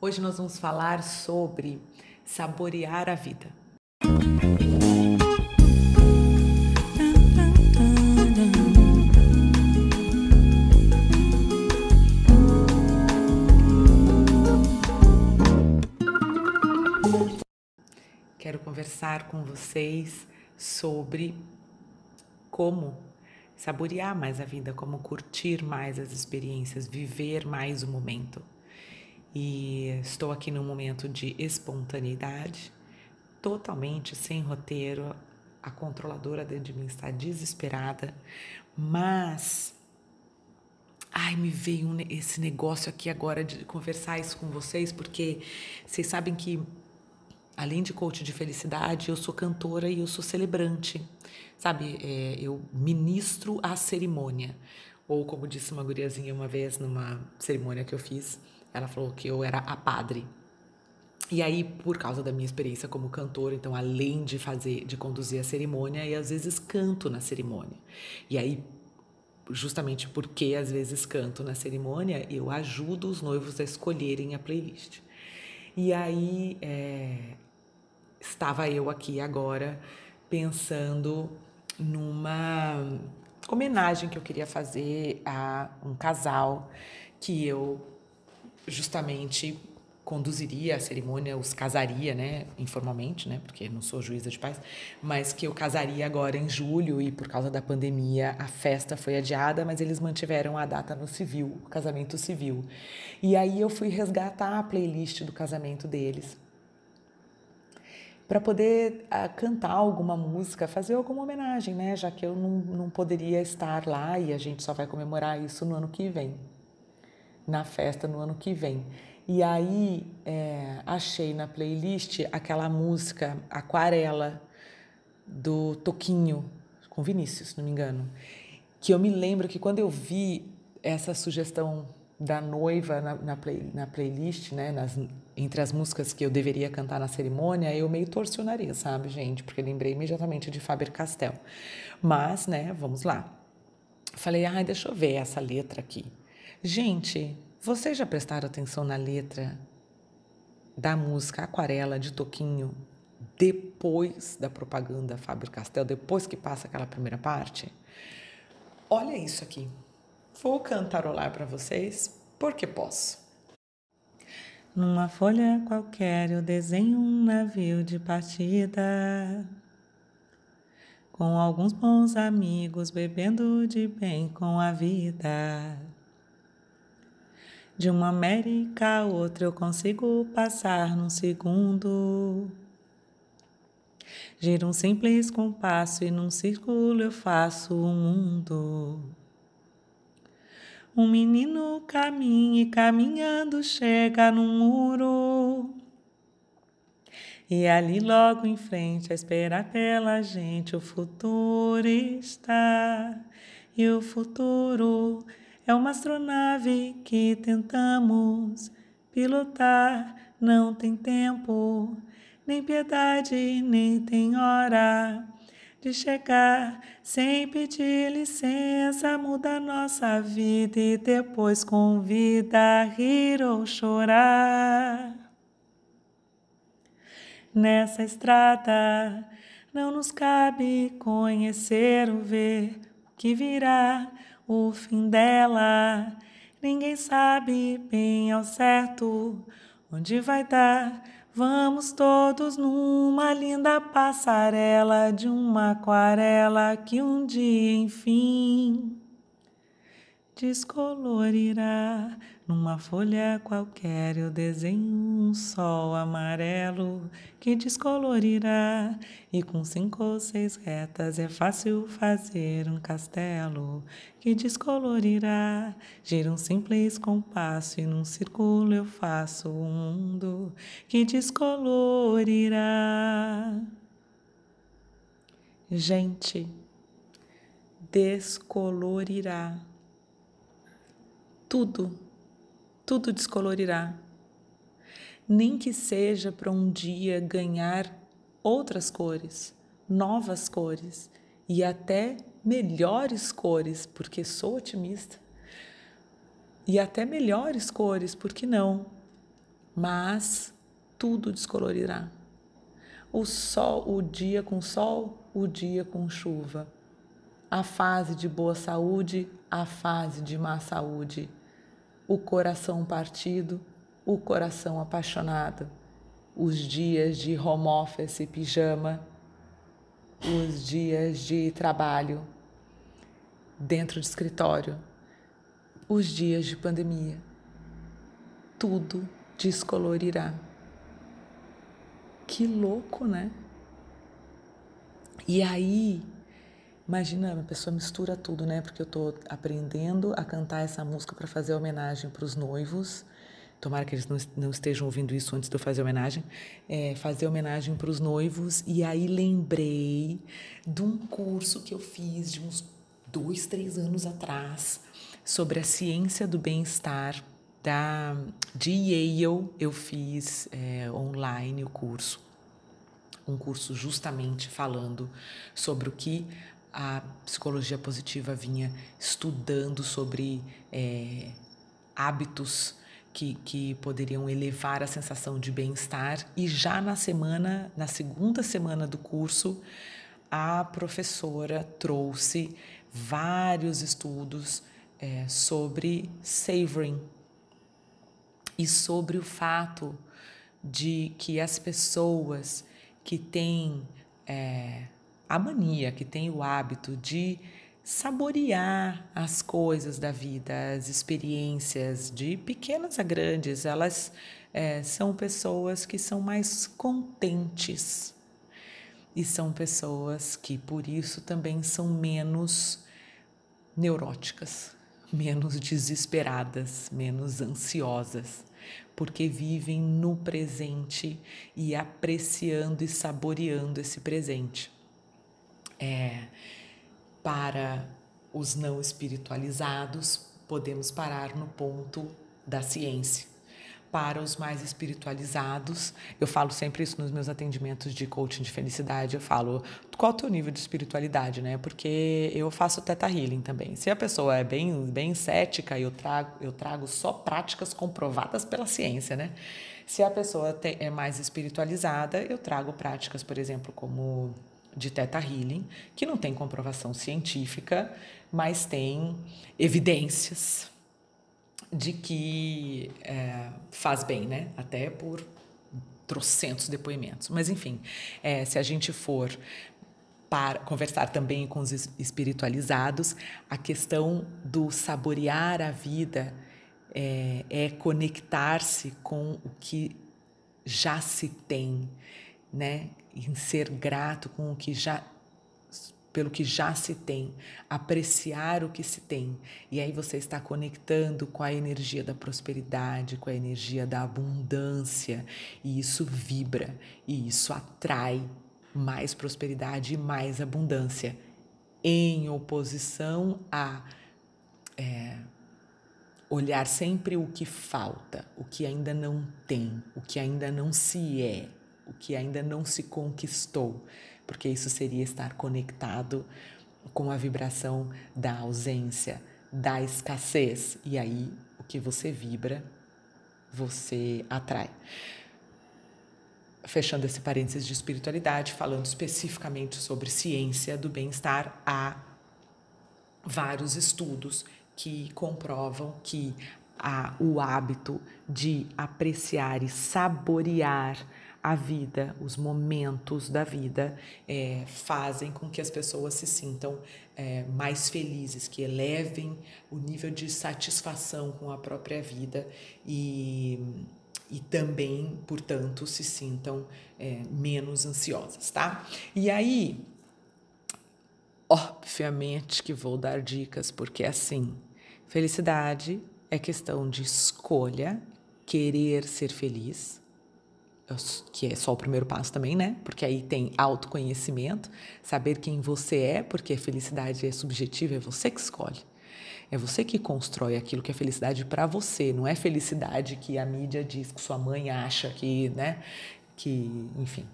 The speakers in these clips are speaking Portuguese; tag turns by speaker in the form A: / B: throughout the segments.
A: Hoje nós vamos falar sobre saborear a vida. Quero conversar com vocês sobre como saborear mais a vida, como curtir mais as experiências, viver mais o momento. E estou aqui num momento de espontaneidade, totalmente sem roteiro. A controladora dentro de mim está desesperada, mas ai, me veio esse negócio aqui agora de conversar isso com vocês, porque vocês sabem que além de coach de felicidade, eu sou cantora e eu sou celebrante, sabe? É, eu ministro a cerimônia. Ou como disse uma guriazinha uma vez numa cerimônia que eu fiz, ela falou que eu era a padre. E aí, por causa da minha experiência como cantora, então além de fazer, de conduzir a cerimônia, e às vezes canto na cerimônia. E aí, justamente porque às vezes canto na cerimônia, eu ajudo os noivos a escolherem a playlist. E aí, é, estava eu aqui agora pensando numa homenagem que eu queria fazer a um casal que eu justamente conduziria a cerimônia, os casaria, né, informalmente, né, porque não sou juíza de paz, mas que eu casaria agora em julho e por causa da pandemia a festa foi adiada, mas eles mantiveram a data no civil, o casamento civil. E aí eu fui resgatar a playlist do casamento deles para poder uh, cantar alguma música, fazer alguma homenagem, né? Já que eu não, não poderia estar lá e a gente só vai comemorar isso no ano que vem, na festa no ano que vem. E aí é, achei na playlist aquela música Aquarela do Toquinho, com Vinícius, se não me engano. Que eu me lembro que quando eu vi essa sugestão da noiva na, na, play, na playlist, né, nas, entre as músicas que eu deveria cantar na cerimônia, eu meio torci o nariz, sabe, gente? Porque lembrei imediatamente de Faber Castell. Mas, né, vamos lá. Falei, ai, deixa eu ver essa letra aqui. Gente, vocês já prestaram atenção na letra da música Aquarela de Toquinho depois da propaganda Faber Castell, depois que passa aquela primeira parte? Olha isso aqui. Vou cantarolar para vocês porque posso. Numa folha qualquer eu desenho um navio de partida. Com alguns bons amigos bebendo de bem com a vida. De uma América a outra eu consigo passar num segundo. Giro um simples compasso e num círculo eu faço o mundo. Um menino caminha e caminhando chega no muro. E ali logo em frente, a esperar pela gente, o futuro está. E o futuro é uma astronave que tentamos pilotar. Não tem tempo, nem piedade, nem tem hora de chegar sem pedir licença, muda nossa vida e depois convida a rir ou chorar. Nessa estrada não nos cabe conhecer ou ver o que virá, o fim dela. Ninguém sabe bem ao certo onde vai dar Vamos todos numa linda passarela de uma aquarela que um dia, enfim, descolorirá. Numa folha qualquer eu desenho um sol amarelo que descolorirá, e com cinco ou seis retas é fácil fazer um castelo que descolorirá. Gira um simples compasso e num círculo eu faço um mundo que descolorirá. Gente, descolorirá tudo, tudo descolorirá. Nem que seja para um dia ganhar outras cores, novas cores e até melhores cores, porque sou otimista. E até melhores cores, por que não? mas tudo descolorirá. O sol, o dia com sol, o dia com chuva. A fase de boa saúde, a fase de má saúde. O coração partido, o coração apaixonado. Os dias de home office e pijama, os dias de trabalho dentro de escritório, os dias de pandemia. Tudo descolorirá. Que louco, né? E aí, imagina, a pessoa mistura tudo, né? Porque eu tô aprendendo a cantar essa música para fazer homenagem para os noivos. Tomara que eles não, não, estejam ouvindo isso antes de eu fazer homenagem. É, fazer homenagem para os noivos. E aí lembrei de um curso que eu fiz de uns dois, três anos atrás sobre a ciência do bem-estar da de Yale eu fiz é, online o curso um curso justamente falando sobre o que a psicologia positiva vinha estudando sobre é, hábitos que, que poderiam elevar a sensação de bem-estar. E já na semana na segunda semana do curso a professora trouxe vários estudos é, sobre savoring e sobre o fato de que as pessoas que têm é, a mania, que têm o hábito de saborear as coisas da vida, as experiências, de pequenas a grandes, elas é, são pessoas que são mais contentes e são pessoas que, por isso, também são menos neuróticas, menos desesperadas, menos ansiosas, porque vivem no presente e apreciando e saboreando esse presente. É, para os não espiritualizados, podemos parar no ponto da ciência para os mais espiritualizados. Eu falo sempre isso nos meus atendimentos de coaching de felicidade. Eu falo qual é o teu nível de espiritualidade, né? Porque eu faço teta healing também. Se a pessoa é bem, bem cética, eu trago, eu trago só práticas comprovadas pela ciência, né? Se a pessoa é mais espiritualizada, eu trago práticas, por exemplo, como de teta healing, que não tem comprovação científica, mas tem evidências de que é, faz bem, né? Até por trocentos depoimentos. Mas, enfim, é, se a gente for para conversar também com os espiritualizados, a questão do saborear a vida é, é conectar-se com o que já se tem, né? Em ser grato com o que já pelo que já se tem, apreciar o que se tem. E aí você está conectando com a energia da prosperidade, com a energia da abundância, e isso vibra, e isso atrai mais prosperidade e mais abundância, em oposição a é, olhar sempre o que falta, o que ainda não tem, o que ainda não se é, o que ainda não se conquistou porque isso seria estar conectado com a vibração da ausência, da escassez. E aí, o que você vibra, você atrai. Fechando esse parênteses de espiritualidade, falando especificamente sobre ciência do bem-estar, há vários estudos que comprovam que há o hábito de apreciar e saborear a vida, os momentos da vida é, fazem com que as pessoas se sintam é, mais felizes, que elevem o nível de satisfação com a própria vida e, e também, portanto, se sintam é, menos ansiosas, tá? E aí, obviamente que vou dar dicas, porque assim, felicidade é questão de escolha, querer ser feliz que é só o primeiro passo também, né? Porque aí tem autoconhecimento, saber quem você é, porque a felicidade é subjetiva, é você que escolhe. É você que constrói aquilo que é felicidade para você, não é felicidade que a mídia diz que sua mãe acha que, né, que, enfim,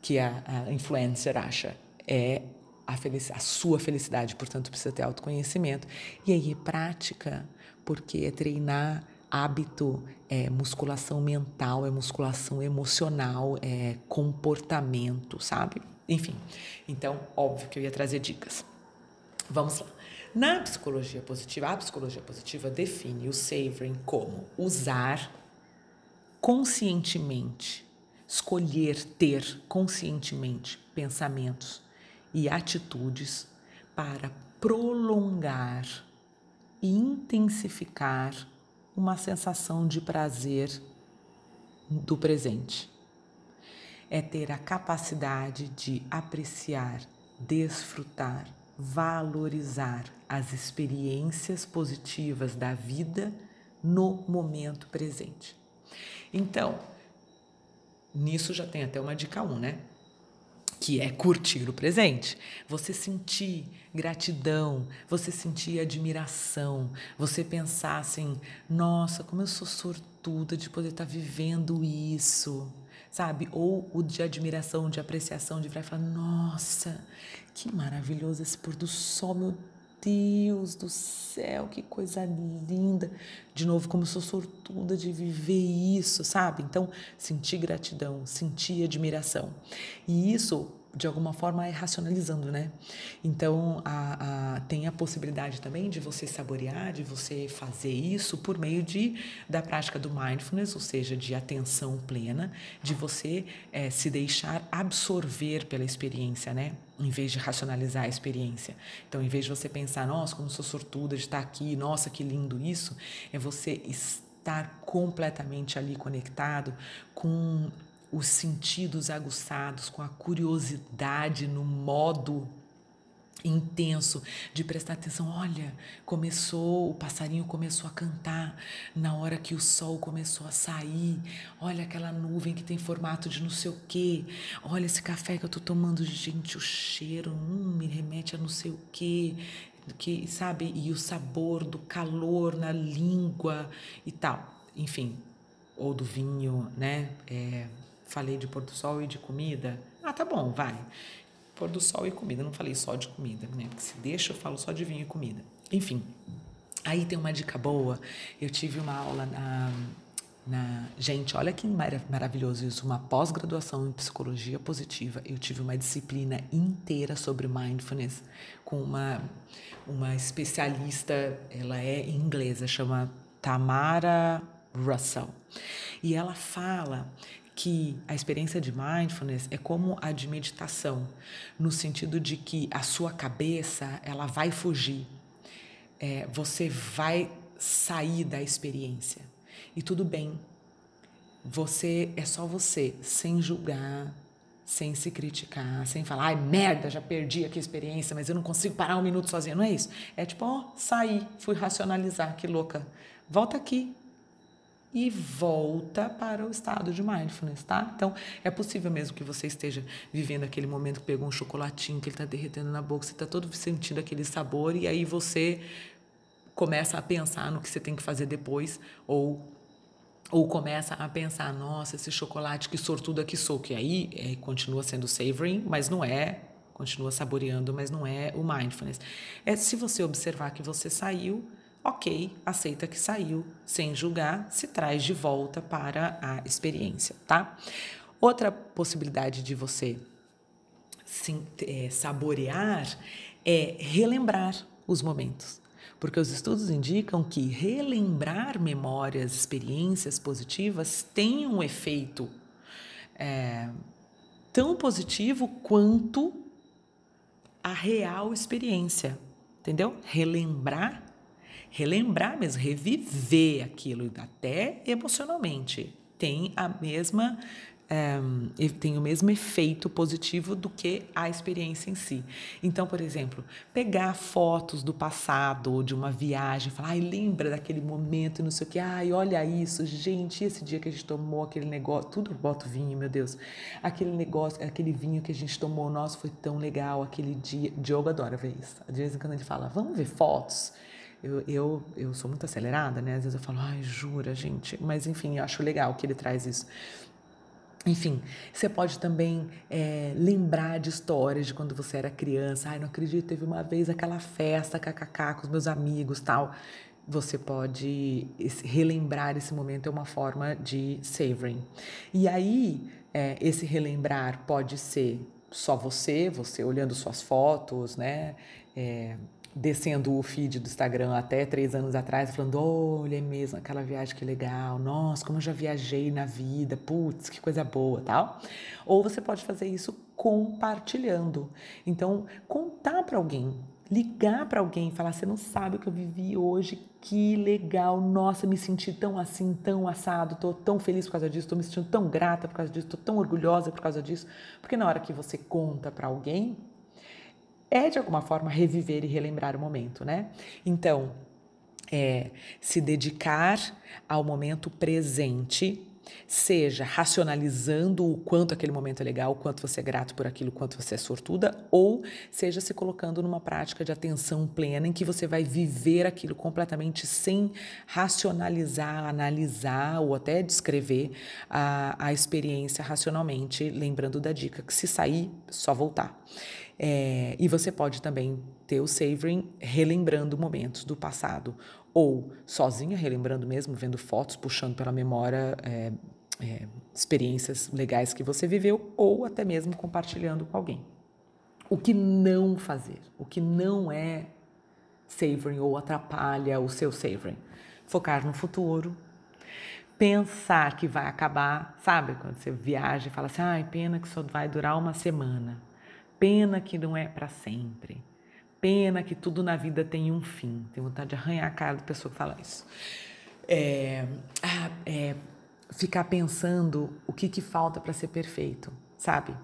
A: que a, a influencer acha. É a, a sua felicidade, portanto precisa ter autoconhecimento. E aí é prática, porque é treinar hábito, é musculação mental, é musculação emocional, é comportamento, sabe? Enfim, então, óbvio que eu ia trazer dicas. Vamos lá. Na psicologia positiva, a psicologia positiva define o savoring como usar conscientemente, escolher ter conscientemente pensamentos e atitudes para prolongar e intensificar uma sensação de prazer do presente. É ter a capacidade de apreciar, desfrutar, valorizar as experiências positivas da vida no momento presente. Então, nisso já tem até uma dica 1, um, né? Que é curtir o presente. Você sentir gratidão, você sentir admiração, você pensar assim: nossa, como eu sou sortuda de poder estar vivendo isso, sabe? Ou o de admiração, de apreciação, de e falar: nossa, que maravilhoso esse pôr do sol, meu Deus do céu, que coisa linda. De novo, como eu sou sortuda de viver isso, sabe? Então, sentir gratidão, sentir admiração. E isso de alguma forma é racionalizando, né? Então a, a, tem a possibilidade também de você saborear, de você fazer isso por meio de da prática do mindfulness, ou seja, de atenção plena, de você é, se deixar absorver pela experiência, né? Em vez de racionalizar a experiência. Então, em vez de você pensar, nossa, como sou sortuda de estar aqui, nossa, que lindo isso, é você estar completamente ali conectado com os sentidos aguçados, com a curiosidade no modo intenso de prestar atenção. Olha, começou, o passarinho começou a cantar na hora que o sol começou a sair. Olha aquela nuvem que tem formato de não sei o quê. Olha esse café que eu tô tomando, gente, o cheiro, hum, me remete a não sei o quê. Que, sabe? E o sabor do calor na língua e tal. Enfim, ou do vinho, né? É, falei de pôr do sol e de comida. Ah, tá bom, vai. Pôr do sol e comida. Não falei só de comida, né? Porque se deixa, eu falo só de vinho e comida. Enfim, aí tem uma dica boa. Eu tive uma aula na. na gente, olha que mar maravilhoso isso. Uma pós-graduação em psicologia positiva. Eu tive uma disciplina inteira sobre mindfulness com uma, uma especialista. Ela é inglesa, chama Tamara Russell. E ela fala que a experiência de mindfulness é como a de meditação, no sentido de que a sua cabeça ela vai fugir, é, você vai sair da experiência e tudo bem. Você é só você, sem julgar, sem se criticar, sem falar, ai merda, já perdi aqui a experiência, mas eu não consigo parar um minuto sozinha. Não é isso. É tipo, ó, saí, fui racionalizar, que louca. Volta aqui, e volta para o estado de mindfulness, tá? Então, é possível mesmo que você esteja vivendo aquele momento que pegou um chocolatinho, que ele está derretendo na boca, você está todo sentindo aquele sabor, e aí você começa a pensar no que você tem que fazer depois, ou ou começa a pensar, nossa, esse chocolate, que sortuda que sou, que aí é, continua sendo savoring, mas não é, continua saboreando, mas não é o mindfulness. É se você observar que você saiu, ok, aceita que saiu, sem julgar, se traz de volta para a experiência, tá? Outra possibilidade de você se, é, saborear é relembrar os momentos. Porque os estudos indicam que relembrar memórias, experiências positivas tem um efeito é, tão positivo quanto a real experiência. Entendeu? Relembrar relembrar mesmo, reviver aquilo, até emocionalmente. Tem a mesma um, tem o mesmo efeito positivo do que a experiência em si. Então, por exemplo, pegar fotos do passado ou de uma viagem, falar, ai, lembra daquele momento, não sei o que, ai, olha isso, gente, esse dia que a gente tomou aquele negócio, tudo boto vinho, meu Deus, aquele negócio, aquele vinho que a gente tomou, nossa, foi tão legal aquele dia. Diogo adora ver isso. De vez em quando ele fala, vamos ver fotos. Eu, eu, eu sou muito acelerada, né? Às vezes eu falo, ai, jura, gente. Mas enfim, eu acho legal que ele traz isso. Enfim, você pode também é, lembrar de histórias de quando você era criança. Ai, não acredito, teve uma vez aquela festa kkk com os meus amigos tal. você pode relembrar esse momento é uma forma de savoring. E aí, é, esse relembrar pode ser só você, você olhando suas fotos, né? É, descendo o feed do Instagram até três anos atrás, falando: olha, é mesmo aquela viagem que legal, nossa, como eu já viajei na vida, putz, que coisa boa, tal. Ou você pode fazer isso compartilhando. Então, contar para alguém, ligar para alguém falar: você não sabe o que eu vivi hoje, que legal, nossa, me senti tão assim, tão assado, tô tão feliz por causa disso, tô me sentindo tão grata por causa disso, tô tão orgulhosa por causa disso. Porque na hora que você conta para alguém, é de alguma forma reviver e relembrar o momento, né? Então, é, se dedicar ao momento presente, seja racionalizando o quanto aquele momento é legal, o quanto você é grato por aquilo, o quanto você é sortuda, ou seja se colocando numa prática de atenção plena em que você vai viver aquilo completamente sem racionalizar, analisar ou até descrever a, a experiência racionalmente, lembrando da dica que se sair, só voltar. É, e você pode também ter o savoring relembrando momentos do passado, ou sozinha, relembrando mesmo, vendo fotos, puxando pela memória é, é, experiências legais que você viveu, ou até mesmo compartilhando com alguém. O que não fazer, o que não é savoring ou atrapalha o seu savoring? Focar no futuro, pensar que vai acabar, sabe? Quando você viaja e fala assim, ai, pena que só vai durar uma semana. Pena que não é para sempre. Pena que tudo na vida tem um fim. Tenho vontade de arranhar a cara da pessoa que fala isso. É, ah, é, ficar pensando o que, que falta para ser perfeito, sabe?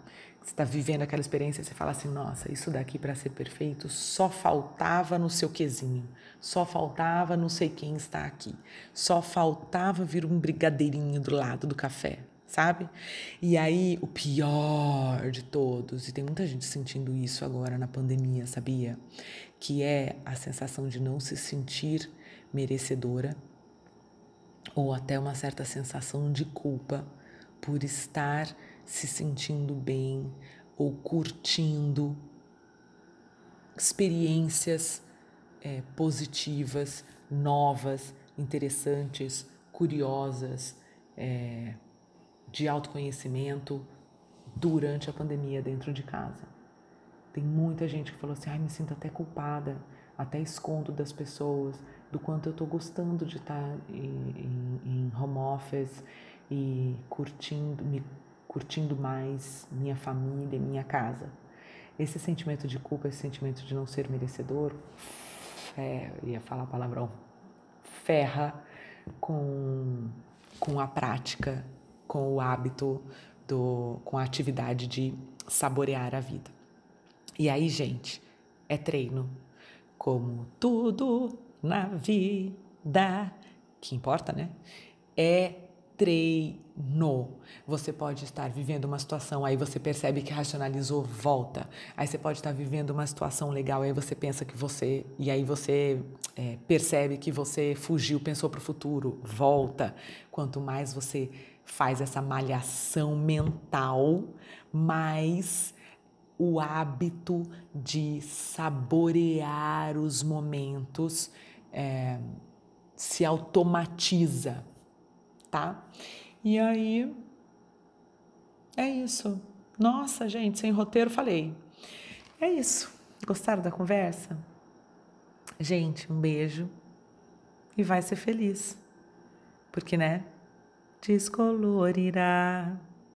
A: Você está vivendo aquela experiência e você fala assim: nossa, isso daqui para ser perfeito só faltava no seu quesinho, só faltava não sei quem está aqui, só faltava vir um brigadeirinho do lado do café, sabe? E aí, o pior de todos, e tem muita gente sentindo isso agora na pandemia, sabia? Que é a sensação de não se sentir merecedora ou até uma certa sensação de culpa por estar se sentindo bem ou curtindo experiências é, positivas, novas, interessantes, curiosas. É, de autoconhecimento durante a pandemia dentro de casa. Tem muita gente que falou assim: ai, me sinto até culpada, até escondo das pessoas, do quanto eu estou gostando de estar tá em, em, home office e curtindo, me curtindo mais minha família, minha casa. Esse sentimento de culpa, esse sentimento de não ser merecedor, é, ia falar palavrão, ferra com, com a prática com o hábito, do, com a atividade de saborear a vida. E aí, gente, é treino. Como tudo na vida, que importa, né? É treino. Você pode estar vivendo uma situação, aí você percebe que racionalizou, volta. Aí você pode estar vivendo uma situação legal, aí você pensa que você. E aí você é, percebe que você fugiu, pensou para o futuro, volta. Quanto mais você faz essa malhação mental, mas o hábito de saborear os momentos é, se automatiza, tá? E aí é isso. Nossa, gente, sem roteiro falei. É isso. Gostaram da conversa? Gente, um beijo e vai ser feliz. Porque, né? Descolorirá